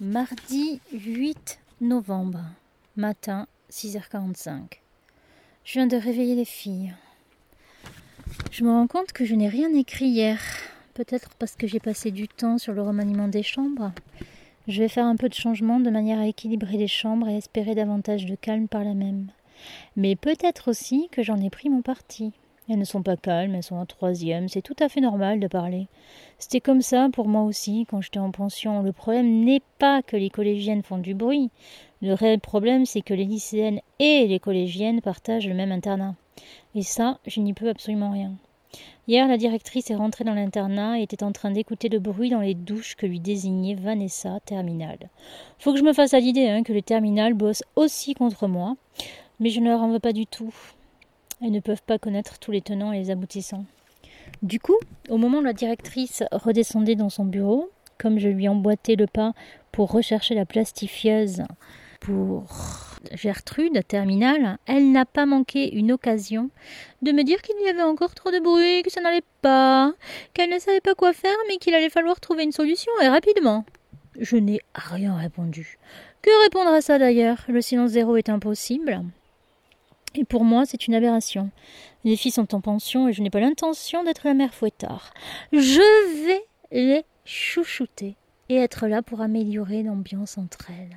Mardi 8 novembre, matin 6h45. Je viens de réveiller les filles. Je me rends compte que je n'ai rien écrit hier. Peut-être parce que j'ai passé du temps sur le remaniement des chambres. Je vais faire un peu de changement de manière à équilibrer les chambres et espérer davantage de calme par la même. Mais peut-être aussi que j'en ai pris mon parti. Elles ne sont pas calmes, elles sont en troisième, c'est tout à fait normal de parler. C'était comme ça pour moi aussi quand j'étais en pension. Le problème n'est pas que les collégiennes font du bruit. Le réel problème, c'est que les lycéennes et les collégiennes partagent le même internat. Et ça, je n'y peux absolument rien. Hier, la directrice est rentrée dans l'internat et était en train d'écouter le bruit dans les douches que lui désignait Vanessa, terminale. Faut que je me fasse à l'idée hein, que les terminales bossent aussi contre moi, mais je ne leur en veux pas du tout. Elles ne peuvent pas connaître tous les tenants et les aboutissants. Du coup, au moment où la directrice redescendait dans son bureau, comme je lui emboîtais le pas pour rechercher la plastifieuse pour Gertrude, terminale, elle n'a pas manqué une occasion de me dire qu'il y avait encore trop de bruit, que ça n'allait pas, qu'elle ne savait pas quoi faire, mais qu'il allait falloir trouver une solution et rapidement. Je n'ai rien répondu. Que répondre à ça d'ailleurs? Le silence zéro est impossible. Et pour moi, c'est une aberration. Les filles sont en pension et je n'ai pas l'intention d'être la mère fouettard. Je vais les chouchouter et être là pour améliorer l'ambiance entre elles.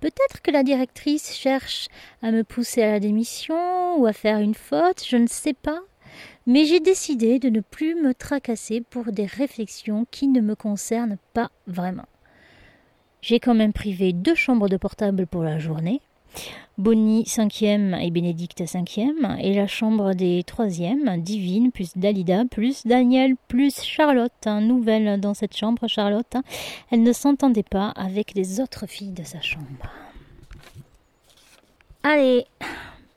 Peut-être que la directrice cherche à me pousser à la démission ou à faire une faute, je ne sais pas, mais j'ai décidé de ne plus me tracasser pour des réflexions qui ne me concernent pas vraiment. J'ai quand même privé deux chambres de portable pour la journée, Bonnie cinquième et Bénédicte cinquième, et la chambre des troisièmes, Divine plus Dalida plus Daniel plus Charlotte, nouvelle dans cette chambre, Charlotte. Elle ne s'entendait pas avec les autres filles de sa chambre. Allez,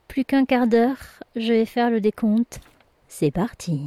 plus qu'un quart d'heure, je vais faire le décompte. C'est parti.